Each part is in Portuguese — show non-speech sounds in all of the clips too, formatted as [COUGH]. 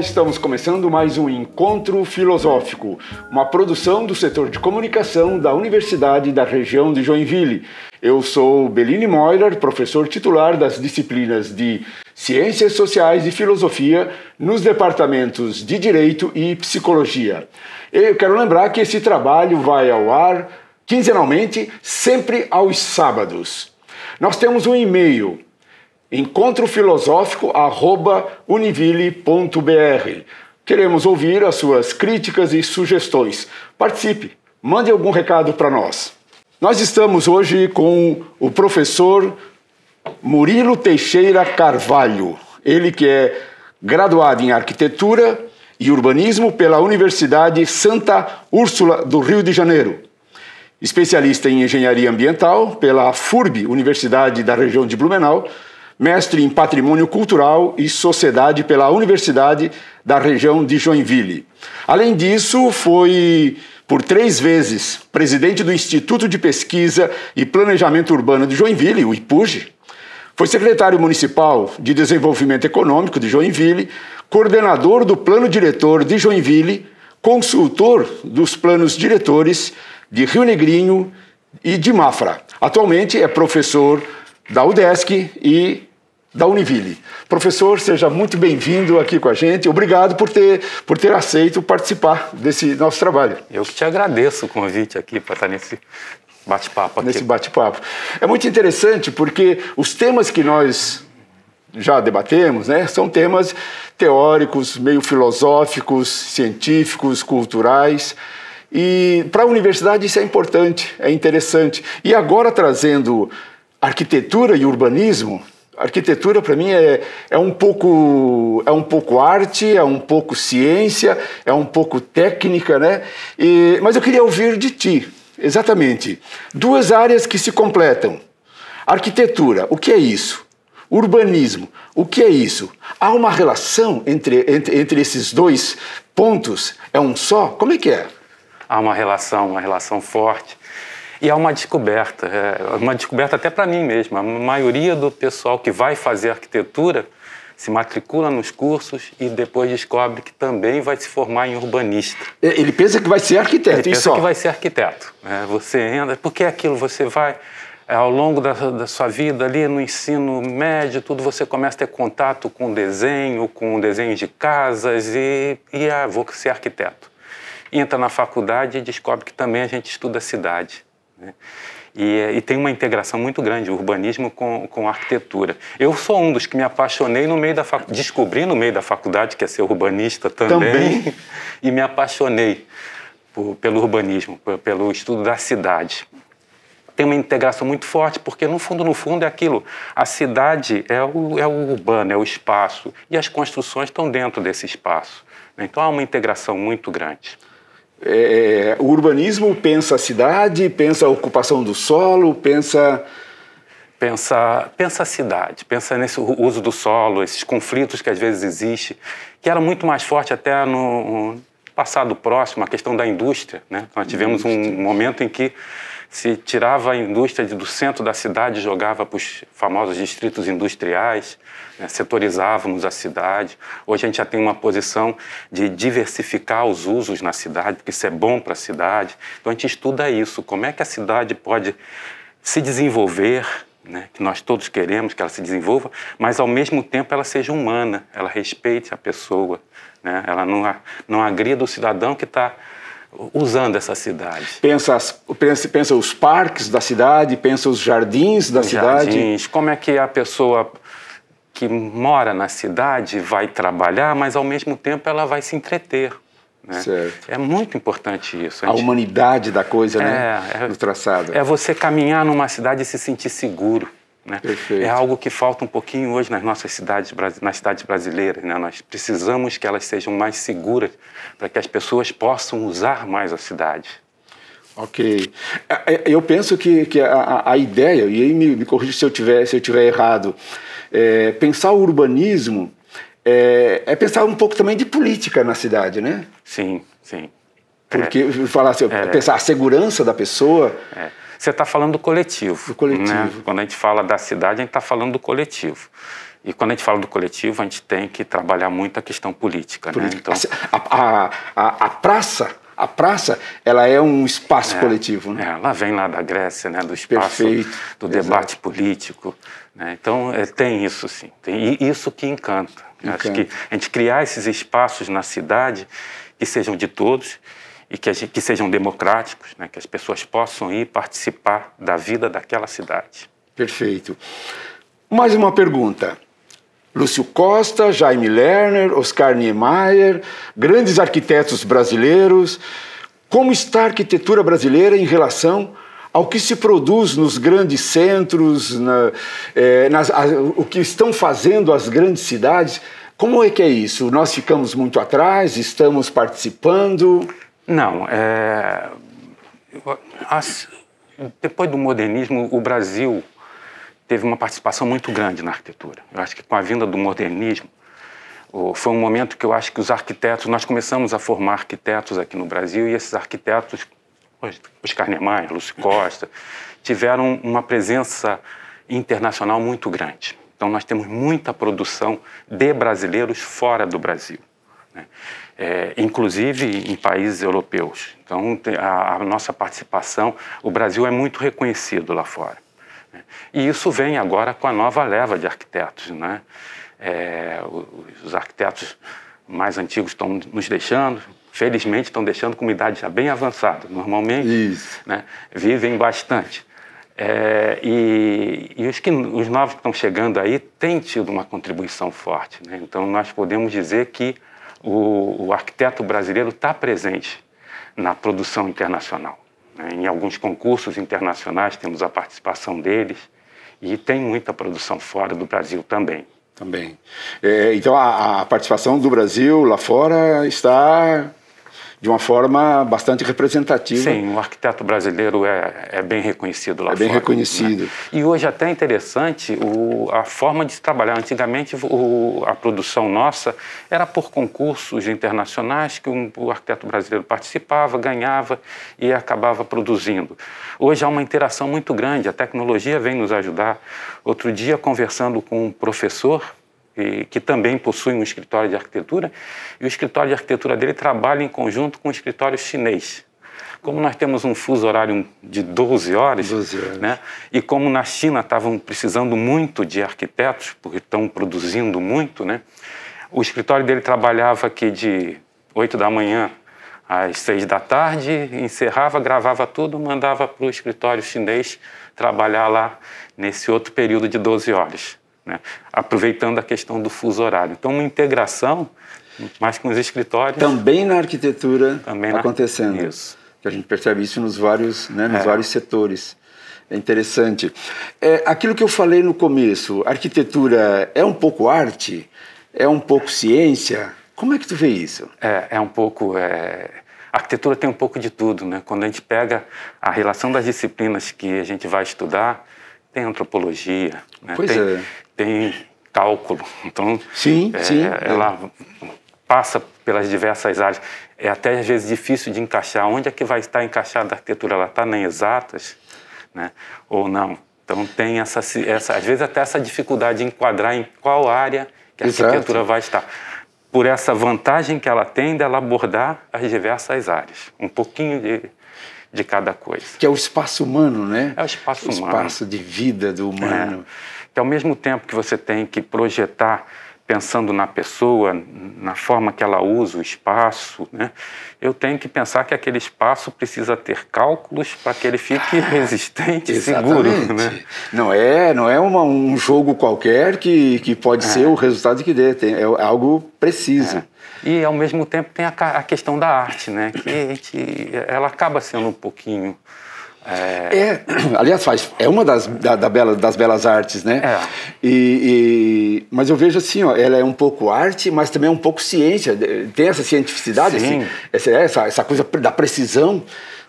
estamos começando mais um Encontro Filosófico, uma produção do setor de comunicação da Universidade da região de Joinville. Eu sou Beline Moirer, professor titular das disciplinas de Ciências Sociais e Filosofia nos departamentos de Direito e Psicologia. Eu quero lembrar que esse trabalho vai ao ar quinzenalmente, sempre aos sábados. Nós temos um e-mail encontrofilosófico@univille.br. Queremos ouvir as suas críticas e sugestões. Participe, mande algum recado para nós. Nós estamos hoje com o professor Murilo Teixeira Carvalho, ele que é graduado em arquitetura e urbanismo pela Universidade Santa Úrsula do Rio de Janeiro. Especialista em engenharia ambiental pela FURB, Universidade da região de Blumenau, mestre em Patrimônio Cultural e Sociedade pela Universidade da região de Joinville. Além disso, foi por três vezes presidente do Instituto de Pesquisa e Planejamento Urbano de Joinville, o IPUG. Foi secretário municipal de Desenvolvimento Econômico de Joinville, coordenador do Plano Diretor de Joinville, consultor dos planos diretores de Rio Negrinho e de Mafra. Atualmente é professor da UDESC e da Univille. Professor, seja muito bem-vindo aqui com a gente. Obrigado por ter, por ter aceito participar desse nosso trabalho. Eu que te agradeço o convite aqui para estar nesse bate-papo. Nesse bate-papo. É muito interessante porque os temas que nós já debatemos, né, são temas teóricos, meio filosóficos, científicos, culturais. E para a universidade isso é importante, é interessante. E agora trazendo arquitetura e urbanismo, arquitetura para mim é, é um pouco é um pouco arte, é um pouco ciência, é um pouco técnica, né? E, mas eu queria ouvir de ti, exatamente, duas áreas que se completam. Arquitetura, o que é isso? Urbanismo, o que é isso? Há uma relação entre, entre, entre esses dois pontos? É um só? Como é que é? Há uma relação, uma relação forte. E há uma descoberta, é uma descoberta até para mim mesmo. A maioria do pessoal que vai fazer arquitetura se matricula nos cursos e depois descobre que também vai se formar em urbanista. Ele pensa que vai ser arquiteto, Ele pensa só. que vai ser arquiteto. É, você entra, porque é aquilo, você vai é, ao longo da, da, sua vida ali no ensino médio, tudo você começa a ter contato com desenho, com desenhos de casas e, e ah, vou ser arquiteto. Entra na faculdade e descobre que também a gente estuda a cidade. Né? E, e, tem uma integração muito grande, o urbanismo com, com a arquitetura. Eu sou um dos que me apaixonei no meio da faculdade, descobri no meio da faculdade que é ser urbanista também, também. [LAUGHS] e me apaixonei por, pelo urbanismo, pelo estudo da cidade. Tem uma integração muito forte, porque no fundo, no fundo é aquilo, a cidade é o, é o urbano, é o espaço, e as construções estão dentro desse espaço. Então há uma integração muito grande. É, o urbanismo pensa a cidade, pensa a ocupação do solo, pensa pensa, pensa a cidade, pensa nesse uso do solo, esses conflitos que às vezes existem, que era muito mais forte até no passado próximo, a questão da indústria. Né? Nós tivemos um momento em que se tirava a indústria do centro da cidade jogava para os famosos distritos industriais, né, setorizávamos a cidade. Hoje a gente já tem uma posição de diversificar os usos na cidade, porque isso é bom para a cidade. Então a gente estuda isso, como é que a cidade pode se desenvolver, né, que nós todos queremos que ela se desenvolva, mas ao mesmo tempo ela seja humana, ela respeite a pessoa, né, ela não, não agrida o cidadão que está usando essa cidade. Pensa, pensa, pensa os parques da cidade, pensa os jardins da cidade. Jardins, como é que a pessoa que mora na cidade vai trabalhar, mas ao mesmo tempo ela vai se entreter. Né? Certo. É muito importante isso. A, a gente... humanidade da coisa, né? É, do traçado. É você caminhar numa cidade e se sentir seguro. Né? É algo que falta um pouquinho hoje nas nossas cidades, nas cidades brasileiras. Né? Nós precisamos que elas sejam mais seguras para que as pessoas possam usar mais a cidade. Ok. É, é, eu penso que, que a, a ideia, e aí me, me corrija se eu tiver, se eu tiver errado, é, pensar o urbanismo é, é, pensar um pouco também de política na cidade, né? Sim, sim. Porque é, falar assim, é, pensar a segurança da pessoa. Você está falando do coletivo. Do coletivo. Né? Quando a gente fala da cidade, a gente está falando do coletivo. E quando a gente fala do coletivo, a gente tem que trabalhar muito a questão política. Né? Então, a, a, a, a praça a praça ela é um espaço é, coletivo. Né? É, ela vem lá da Grécia, né, do espaço Perfeito, do debate exato. político. Né? Então é, tem isso sim, tem isso que encanta. encanta. Acho que a gente criar esses espaços na cidade que sejam de todos e que, que sejam democráticos, né, que as pessoas possam ir participar da vida daquela cidade. Perfeito. Mais uma pergunta. Lúcio Costa, Jaime Lerner, Oscar Niemeyer, grandes arquitetos brasileiros. Como está a arquitetura brasileira em relação ao que se produz nos grandes centros, na, é, nas, a, o que estão fazendo as grandes cidades? Como é que é isso? Nós ficamos muito atrás, estamos participando? Não, é, as, depois do modernismo, o Brasil teve uma participação muito grande na arquitetura. Eu acho que com a vinda do modernismo, foi um momento que eu acho que os arquitetos, nós começamos a formar arquitetos aqui no Brasil e esses arquitetos, Oscar Niemeyer, Lúcio Costa, tiveram uma presença internacional muito grande. Então nós temos muita produção de brasileiros fora do Brasil, né? é, inclusive em países europeus. Então a, a nossa participação, o Brasil é muito reconhecido lá fora. E isso vem agora com a nova leva de arquitetos. Né? É, os arquitetos mais antigos estão nos deixando, felizmente estão deixando com uma idade já bem avançada. Normalmente né, vivem bastante. É, e, e os, que, os novos que estão chegando aí têm tido uma contribuição forte. Né? Então, nós podemos dizer que o, o arquiteto brasileiro está presente na produção internacional. Né? Em alguns concursos internacionais temos a participação deles e tem muita produção fora do Brasil também. Também. É, então a, a participação do Brasil lá fora está de uma forma bastante representativa. Sim, o arquiteto brasileiro é, é bem reconhecido lá é fora. É bem reconhecido. Né? E hoje até é interessante o, a forma de se trabalhar. Antigamente o, a produção nossa era por concursos internacionais que um, o arquiteto brasileiro participava, ganhava e acabava produzindo. Hoje há uma interação muito grande, a tecnologia vem nos ajudar. Outro dia, conversando com um professor e, que também possui um escritório de arquitetura, e o escritório de arquitetura dele trabalha em conjunto com o escritório chinês. Como nós temos um fuso horário de 12 horas, 12 horas. Né, e como na China estavam precisando muito de arquitetos, porque estão produzindo muito, né, o escritório dele trabalhava aqui de 8 da manhã às 6 da tarde, encerrava, gravava tudo, mandava para o escritório chinês trabalhar lá nesse outro período de 12 horas né? aproveitando a questão do fuso horário. Então, uma integração, mais com os escritórios. Também na arquitetura também acontecendo. Isso. Que a gente percebe isso nos vários, né, nos é. vários setores. É interessante. É, aquilo que eu falei no começo, arquitetura é um pouco arte? É um pouco ciência? Como é que tu vê isso? É, é um pouco. É... A arquitetura tem um pouco de tudo, né? Quando a gente pega a relação das disciplinas que a gente vai estudar, tem antropologia, né? pois tem, é tem cálculo. Então, sim, é, sim, ela é. passa pelas diversas áreas. É até às vezes difícil de encaixar. Onde é que vai estar encaixada a arquitetura? Ela está em exatas, né? Ou não? Então tem essa, essa, às vezes até essa dificuldade de enquadrar em qual área que a Exato. arquitetura vai estar. Por essa vantagem que ela tem dela abordar as diversas áreas, um pouquinho de, de cada coisa. Que é o espaço humano, né? É o espaço o humano. O espaço de vida do humano. É que ao mesmo tempo que você tem que projetar pensando na pessoa, na forma que ela usa o espaço, né? eu tenho que pensar que aquele espaço precisa ter cálculos para que ele fique resistente e seguro. Né? Não é, não é uma, um jogo qualquer que, que pode é. ser o resultado que dê, tem, é algo preciso. É. E ao mesmo tempo tem a, a, questão da arte, né? que gente, ela acaba sendo um pouquinho é... é... [CLEARS THROAT] aliás, faz, é uma das, da, da bela, das belas artes, né? É. E, e, mas eu vejo assim, ó, ela é um pouco arte, mas também é um pouco ciência. Tem essa cientificidade, assim, essa, essa, essa coisa da precisão,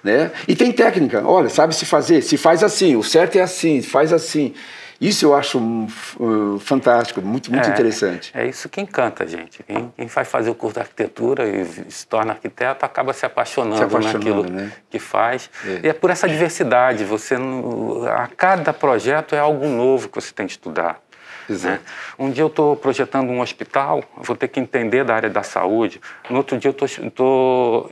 né? E tem técnica. Olha, sabe se fazer, se faz assim, o certo é assim, faz assim. Isso eu acho uh, fantástico, muito, muito é, interessante. É isso que encanta a gente. Quem, quem, vai fazer o curso de arquitetura e se torna arquiteto acaba se apaixonando, se apaixonando naquilo né? que faz. É. E é por essa diversidade. Você, a cada projeto é algo novo que você tem que estudar. Né? Um dia eu estou projetando um hospital, vou ter que entender da área da saúde. No outro dia eu estou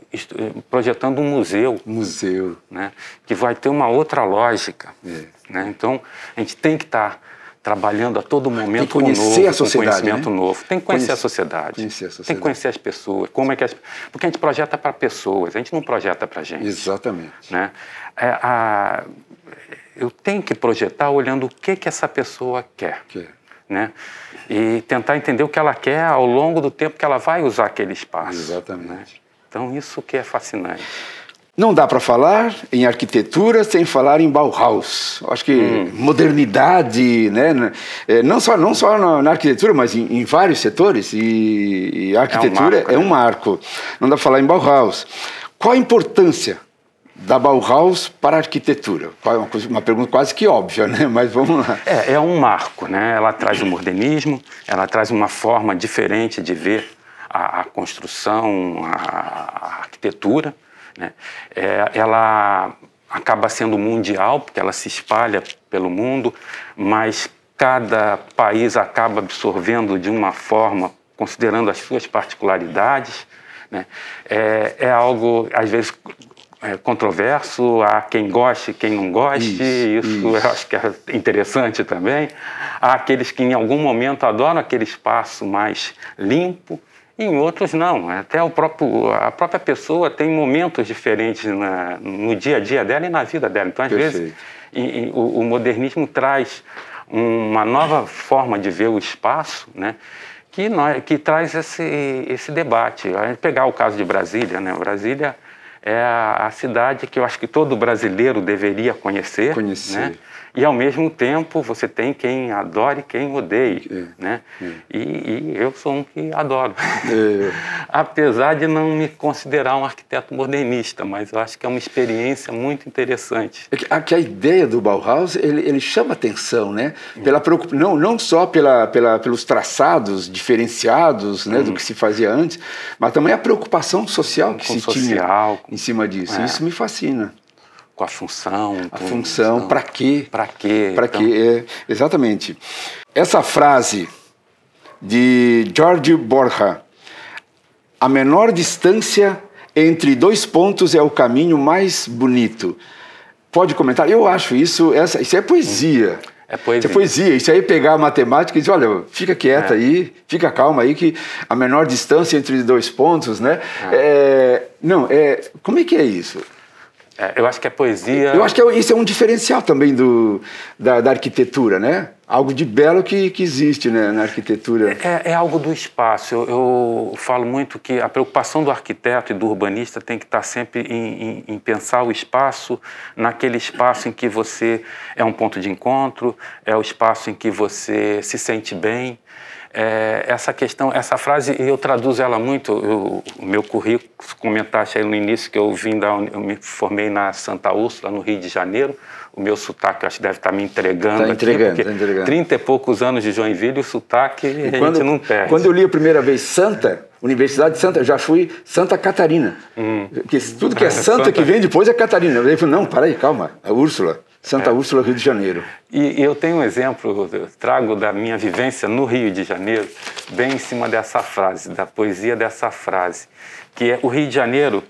projetando um museu. Museu. Né? Que vai ter uma outra lógica. É. Né? Então, a gente tem que estar... Tá trabalhando a todo momento conhecer novo, a sociedade, conhecimento né? novo. Tem que conhecer, conhecer, a sociedade. conhecer a sociedade. Tem que conhecer as pessoas. Como é que as... Porque a gente projeta para pessoas, a gente não projeta para gente. Exatamente. Né? É, a... Eu tenho que projetar olhando o que, que essa pessoa quer. quer. Né? E tentar entender o que ela quer ao longo do tempo que ela vai usar aquele espaço. Exatamente. Né? Então, isso que é fascinante. Não dá para falar em arquitetura sem falar em Bauhaus. Acho que hum. modernidade, né? É, não só não só na, na arquitetura, mas em, em, vários setores. E, e a arquitetura é um, marco, é um né? marco. Não dá para falar em Bauhaus. Qual a importância da Bauhaus para a arquitetura? Uma, coisa, uma pergunta quase que óbvia, né? [LAUGHS] Mas vamos lá. É, é um marco, né? Ela traz o modernismo, ela traz uma forma diferente de ver a, a construção, a, a arquitetura. Né? É, ela acaba sendo mundial, porque ela se espalha pelo mundo, mas cada país acaba absorvendo de uma forma, considerando as suas particularidades. Né? É, é algo, às vezes, é, controverso, há quem goste, quem não goste, isso, isso, isso, [LAUGHS] eu acho que é interessante também. Há aqueles que em algum momento adoram aquele espaço mais limpo, em outros não. Até o próprio, a própria pessoa tem momentos diferentes na, no dia a dia dela e na vida dela. Então, às Perfeito. vezes, e, e, o, o, modernismo traz uma nova forma de ver o espaço, né? Que, nós, que traz esse, esse debate. A gente pegar o caso de Brasília, né? Brasília é a, a cidade que eu acho que todo brasileiro deveria conhecer. Conhecer. Né? E ao mesmo tempo você tem quem adore e quem odeie, é, né? É. E, e, eu sou um que adoro, é. [LAUGHS] apesar de não me considerar um arquiteto modernista, mas eu acho que é uma experiência muito interessante. É a, que a ideia do Bauhaus ele, ele chama atenção, né? Pela não não só pela, pela pelos traçados diferenciados, né, do uhum. que se fazia antes, mas também a preocupação social que com se social, tinha em cima disso. É. Isso me fascina com a função. A função, para quê? Para quê? Para então... quê? É, exatamente. Essa frase de George Borja, a menor distância entre dois pontos é o caminho mais bonito. Pode comentar? Eu acho isso, essa, isso é poesia. É poesia. Isso é poesia. Isso aí é pegar a matemática e dizer, olha, fica quieta é. aí, fica calma aí, que a menor distância entre dois pontos, né? É. É, não, é, como é que é isso? É, eu acho que a poesia. Eu acho que é isso é um diferencial também do, da, da arquitetura, né? Algo de belo que, que existe né, na arquitetura. É, é algo do espaço. Eu, eu, falo muito que a preocupação do arquiteto e do urbanista tem que estar sempre em, em, em pensar o espaço naquele espaço em que você é um ponto de encontro, é o espaço em que você se sente bem é, essa questão, essa frase, eu traduzo ela muito, eu, o meu currículo, comentaste aí no início que eu vim da, eu me formei na Santa Úrsula, no Rio de Janeiro, o meu sotaque acho que deve estar me entregando tá entregando, aqui, porque tá entregando. 30 e poucos anos de Joinville, o sotaque e a quando, gente não perde. Quando eu li a primeira vez Santa, Universidade de Santa, eu já fui Santa Catarina. Hum. Porque tudo que é Santa, [LAUGHS] Santa, que vem depois é Catarina. Eu falei, não, para aí, calma, a Úrsula. Santa é. Úrsula, Rio de Janeiro. E, eu tenho um exemplo, trago da minha vivência no Rio de Janeiro, bem em cima dessa frase, da poesia dessa frase, que é o Rio de Janeiro,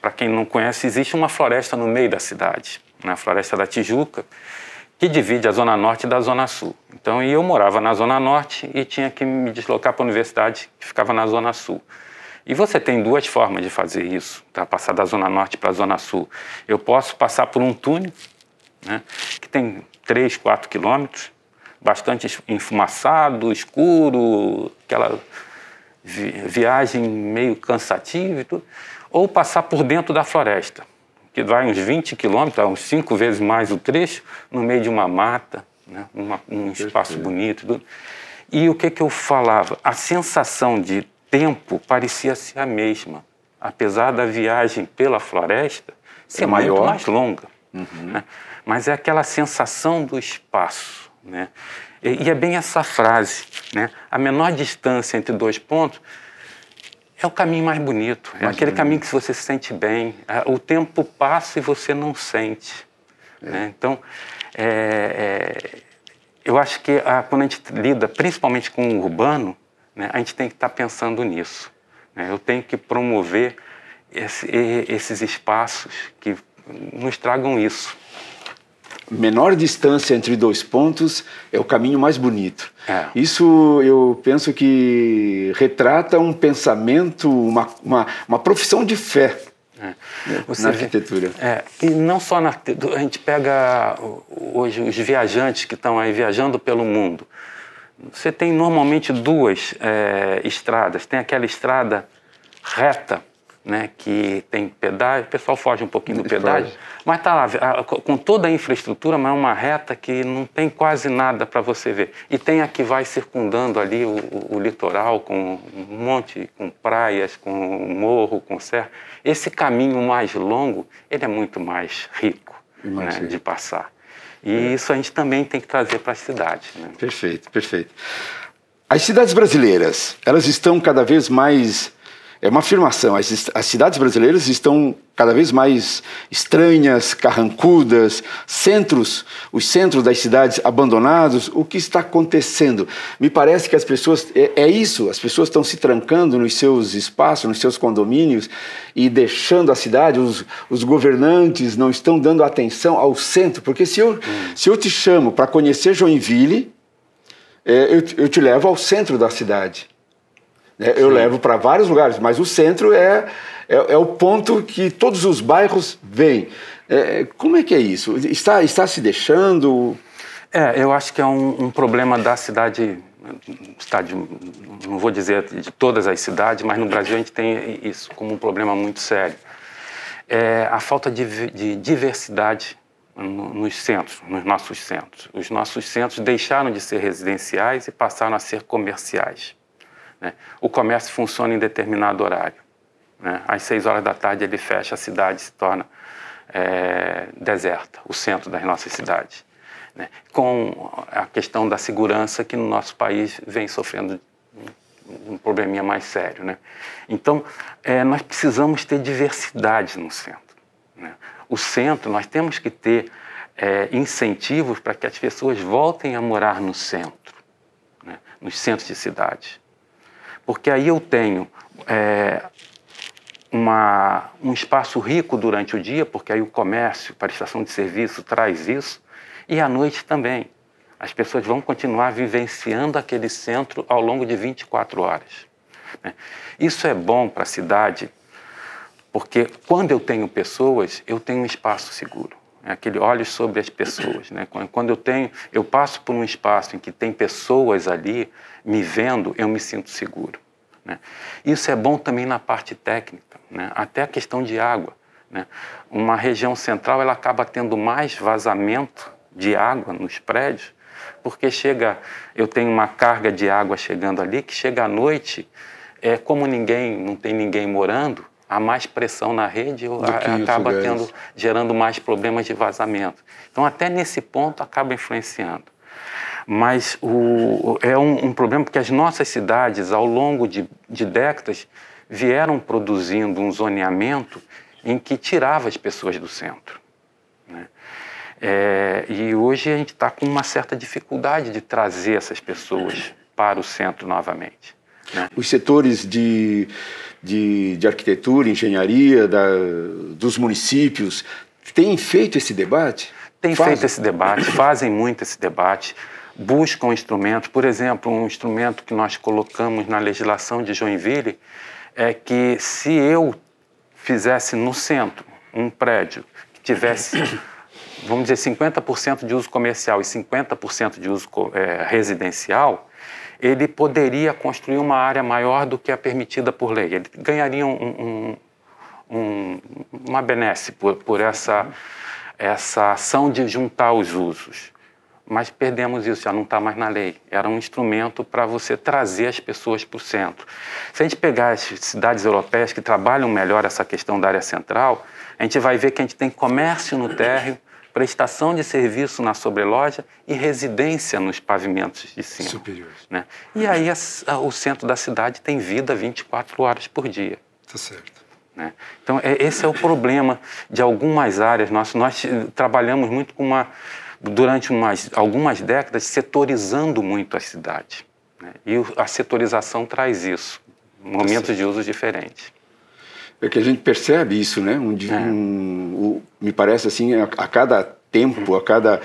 para quem não conhece, existe uma floresta no meio da cidade, na né, Floresta da Tijuca, que divide a Zona Norte da Zona Sul. Então, eu morava na Zona Norte e tinha que me deslocar para a universidade, que ficava na Zona Sul. E você tem duas formas de fazer isso, tá? passar da Zona Norte para a Zona Sul. Eu posso passar por um túnel, né? que tem 3, 4 quilômetros, bastante enfumaçado, escuro, aquela vi viagem meio cansativa e tudo, ou passar por dentro da floresta, que vai uns 20 quilômetros, uns 5 vezes mais o trecho, no meio de uma mata, né? uma, um espaço bonito. Tudo. E o que, que eu falava? A sensação de tempo parecia ser a mesma, apesar da viagem pela floresta ser é maior. mais longa. Uhum. Né? [LAUGHS] mas é aquela sensação do espaço. Né? E, e é bem essa frase, né? a menor distância entre dois pontos é o caminho mais bonito, é aquele caminho que você se sente bem. É, o tempo passa e você não sente. É. Né? Então, é, é, eu acho que a, quando a gente lida principalmente com o urbano, né, a gente tem que estar tá pensando nisso. Né? Eu tenho que promover esse, esses espaços que nos tragam isso. Menor distância entre dois pontos é o caminho mais bonito. É. Isso eu penso que retrata um pensamento, uma, uma, uma profissão de fé. É. na arquitetura. É, e não só na a gente pega hoje os viajantes que estão aí viajando pelo mundo. Você tem normalmente duas é, estradas. Tem aquela estrada reta, né, que tem pedágio, o pessoal foge um pouquinho do pedágio, mas está lá, com toda a infraestrutura, mas é uma reta que não tem quase nada para você ver. E tem a que vai circundando ali o, o, o, litoral, com um monte, com praias, com morro, com serra. Esse caminho mais longo, ele é muito mais rico né, de passar. E é. isso a gente também tem que trazer para as cidades. Né? Perfeito, perfeito. As cidades brasileiras, elas estão cada vez mais é uma afirmação. As, as, cidades brasileiras estão cada vez mais estranhas, carrancudas, centros, os centros das cidades abandonados. O que está acontecendo? Me parece que as pessoas é, é isso. As pessoas estão se trancando nos seus espaços, nos seus condomínios e deixando a cidade. Os, os governantes não estão dando atenção ao centro, porque se eu, hum. se eu te chamo para conhecer Joinville, é, eu, eu te levo ao centro da cidade. Né? Eu levo para vários lugares, mas o centro é, é, é, o ponto que todos os bairros vêm. É, como é que é isso? Está, está se deixando? É, eu acho que é um, um problema da cidade, cidade, não vou dizer de todas as cidades, mas no Brasil a gente tem isso como um problema muito sério. É a falta de, de diversidade nos centros, nos nossos centros. Os nossos centros deixaram de ser residenciais e passaram a ser comerciais. Né? O comércio funciona em determinado horário. Né? Às seis horas da tarde ele fecha, a cidade se torna é, deserta, o centro das nossas cidades. Né? Com a questão da segurança que no nosso país vem sofrendo um probleminha mais sério. Né? Então, é, nós precisamos ter diversidade no centro. Né? O centro, nós temos que ter é, incentivos para que as pessoas voltem a morar no centro, né? nos centros de cidades porque aí eu tenho é, uma, um espaço rico durante o dia, porque aí o comércio, para a estação de serviço, traz isso, e à noite também. As pessoas vão continuar vivenciando aquele centro ao longo de 24 horas. Né? Isso é bom para a cidade, porque quando eu tenho pessoas, eu tenho um espaço seguro. É aquele olhos sobre as pessoas. Né? Quando eu tenho, eu passo por um espaço em que tem pessoas ali me vendo, eu me sinto seguro. Né? Isso é bom também na parte técnica, né? até a questão de água. Né? Uma região central ela acaba tendo mais vazamento de água nos prédios, porque chega, eu tenho uma carga de água chegando ali que chega à noite, é como ninguém, não tem ninguém morando, há mais pressão na rede, acaba tendo, gerando mais problemas de vazamento. Então, até nesse ponto, acaba influenciando. Mas o, é um, um, problema porque as nossas cidades, ao longo de, de décadas, vieram produzindo um zoneamento em que tirava as pessoas do centro. Né? É, e hoje a gente está com uma certa dificuldade de trazer essas pessoas para o centro novamente. Né? Os setores de, de, de arquitetura, engenharia da, dos municípios têm feito esse debate? Têm feito esse debate, fazem muito esse debate buscam instrumentos. Por exemplo, um instrumento que nós colocamos na legislação de Joinville é que se eu fizesse no centro um prédio que tivesse, vamos dizer, 50% de uso comercial e 50% de uso é, residencial, ele poderia construir uma área maior do que a permitida por lei. Ele ganharia um, um, um, uma benesse por, por essa, essa ação de juntar os usos. Mas perdemos isso, já não está mais na lei. Era um instrumento para você trazer as pessoas para o centro. Se a gente pegar as cidades europeias que trabalham melhor essa questão da área central, a gente vai ver que a gente tem comércio no térreo, prestação de serviço na sobreloja e residência nos pavimentos de cima. Superiores. Né? E aí a, a, o centro da cidade tem vida 24 horas por dia. Está certo. Né? Então, é, esse é o problema de algumas áreas. Nós, nós trabalhamos muito com uma, durante umas, algumas décadas, setorizando muito a cidade. Né? E a setorização traz isso, momentos de uso diferentes. É que a gente percebe isso, né? Um, é. um, um, me parece assim, a, a cada tempo, a cada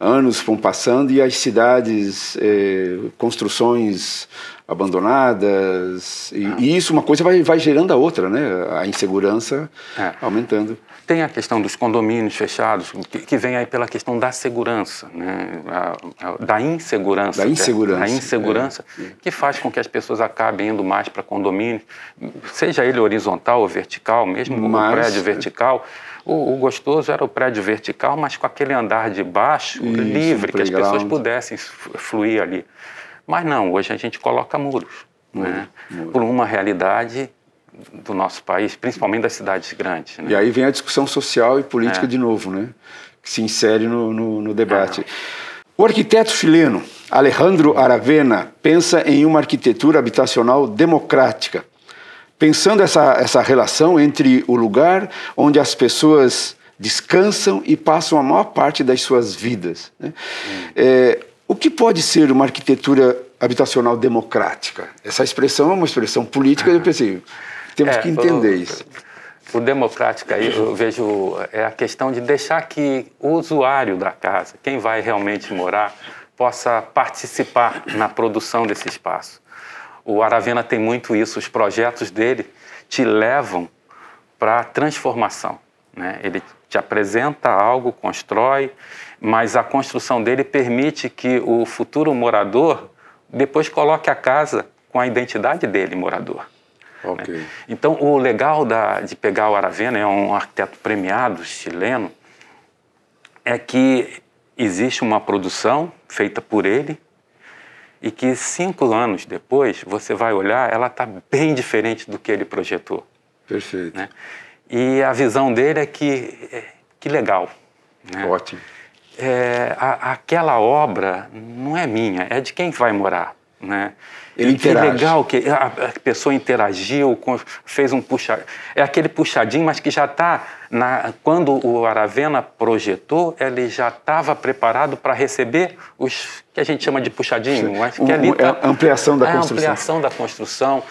anos vão passando e as cidades, eh, construções abandonadas, e, ah. e, isso uma coisa vai, vai gerando a outra, né? A insegurança é. aumentando. Tem a questão dos condomínios fechados, que, que vem aí pela questão da segurança, né? A, a, da insegurança. Da insegurança. Da insegurança, é. que faz com que as pessoas acabem indo mais para condomínio, seja ele horizontal ou vertical, mesmo Mas, o prédio vertical. O, o, gostoso era o prédio vertical, mas com aquele andar de baixo, Isso, livre, que as pessoas pudessem fluir ali. Mas não, hoje a gente coloca muros, Muro, né? Muro. por uma realidade do nosso país, principalmente das cidades grandes. Né? E aí vem a discussão social e política é. de novo, né? que se insere no, no, no debate. É. O arquiteto chileno Alejandro Aravena pensa em uma arquitetura habitacional democrática, pensando essa, essa relação entre o lugar onde as pessoas descansam e passam a maior parte das suas vidas. Né? Hum. É, o que pode ser uma arquitetura habitacional democrática? Essa expressão é uma expressão política, eu pensei, temos é, que entender o, isso. O democrático aí, eu vejo, é a questão de deixar que o usuário da casa, quem vai realmente morar, possa participar na produção desse espaço. O Aravena tem muito isso, os projetos dele te levam para a transformação. Né? Ele te apresenta algo, constrói, mas a construção dele permite que o futuro morador depois coloque a casa com a identidade dele, morador. Okay. Né? Então, o legal da, de pegar o Aravena, é um arquiteto premiado chileno, é que existe uma produção feita por ele e que cinco anos depois você vai olhar, ela está bem diferente do que ele projetou. Perfeito. Né? E a visão dele é que, é, que legal. Né? Ótimo. É, a, aquela obra não é minha, é de quem vai morar. Né? Ele e interage. Que legal que a, a pessoa interagiu, com, fez um puxa, é aquele puxadinho, mas que já está quando o Aravena projetou, ele já estava preparado para receber os que a gente chama de puxadinho, mas que ali tá, é ampliação da é construção. A ampliação da construção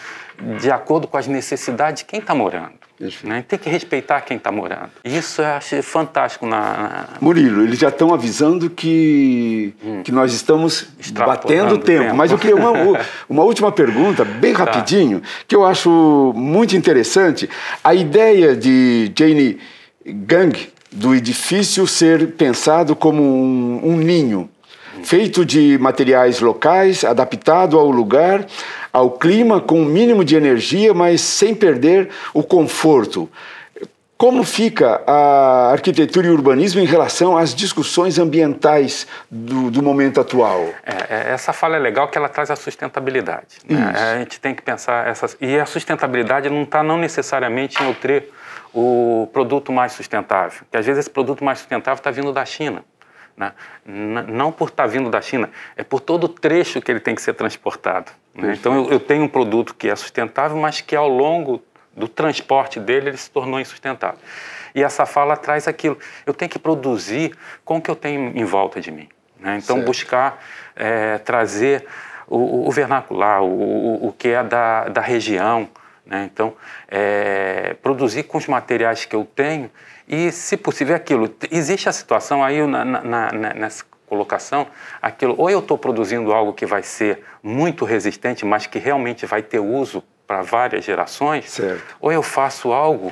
de acordo com as necessidades de quem está morando. Né? Tem que respeitar quem está morando. Isso eu acho fantástico na, na... Murilo, eles já estão avisando que, hum. que nós estamos batendo o tempo. tempo. Mas eu queria uma, [LAUGHS] uma última pergunta, bem tá. rapidinho, que eu acho muito interessante. A ideia de Jane Gang do edifício ser pensado como um, um ninho feito de materiais locais, adaptado ao lugar, ao clima, com o um mínimo de energia, mas sem perder o conforto. Como fica a arquitetura e o urbanismo em relação às discussões ambientais do, do momento atual? É, é essa fala é legal que ela traz a sustentabilidade. Né? A gente tem que pensar essas e a sustentabilidade não está não necessariamente em eu ter o produto mais sustentável, que às vezes esse produto mais sustentável está vindo da China. Né? Não por estar tá vindo da China, é por todo o trecho que ele tem que ser transportado. Né? Então eu, eu, tenho um produto que é sustentável, mas que ao longo do transporte dele ele se tornou insustentável. E essa fala traz aquilo. Eu tenho que produzir com o que eu tenho em volta de mim. Né? Então certo. buscar é, trazer o, o vernacular, o, o, o, que é da, da região. Né? Então, é, produzir com os materiais que eu tenho e, se possível, aquilo. Existe a situação aí na, na, na, nessa colocação, aquilo, ou eu estou produzindo algo que vai ser muito resistente, mas que realmente vai ter uso para várias gerações, certo. ou eu faço algo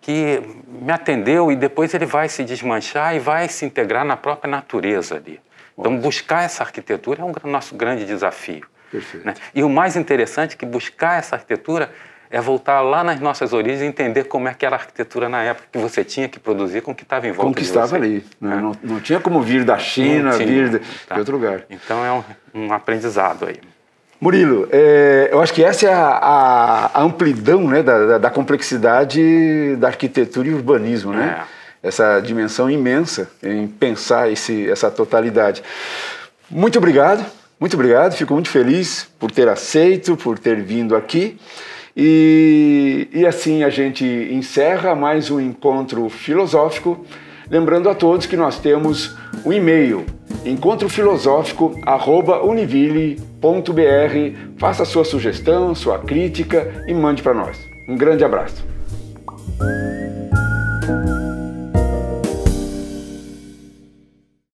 que me atendeu e depois ele vai se desmanchar e vai se integrar na própria natureza ali. Então, buscar essa arquitetura é um nosso grande desafio. Né? E o mais interessante é que buscar essa arquitetura é voltar lá nas nossas origens e entender como é que era a arquitetura na época que você tinha que produzir com o que estava em volta com o que estava ali. Né? É. Não, não, tinha como vir da China, vir de, tá. de, outro lugar. Então é um, um aprendizado aí. Murilo, é, eu acho que essa é a, a, a amplidão né, da, da, da, complexidade da arquitetura e urbanismo, né? É. Essa dimensão imensa em pensar esse, essa totalidade. Muito obrigado, muito obrigado. Fico muito feliz por ter aceito, por ter vindo aqui. E, e assim a gente encerra mais um encontro filosófico Lembrando a todos que nós temos o e-mail encontrofilosófico@univille.br. Faça sua sugestão, sua crítica e mande para nós. Um grande abraço.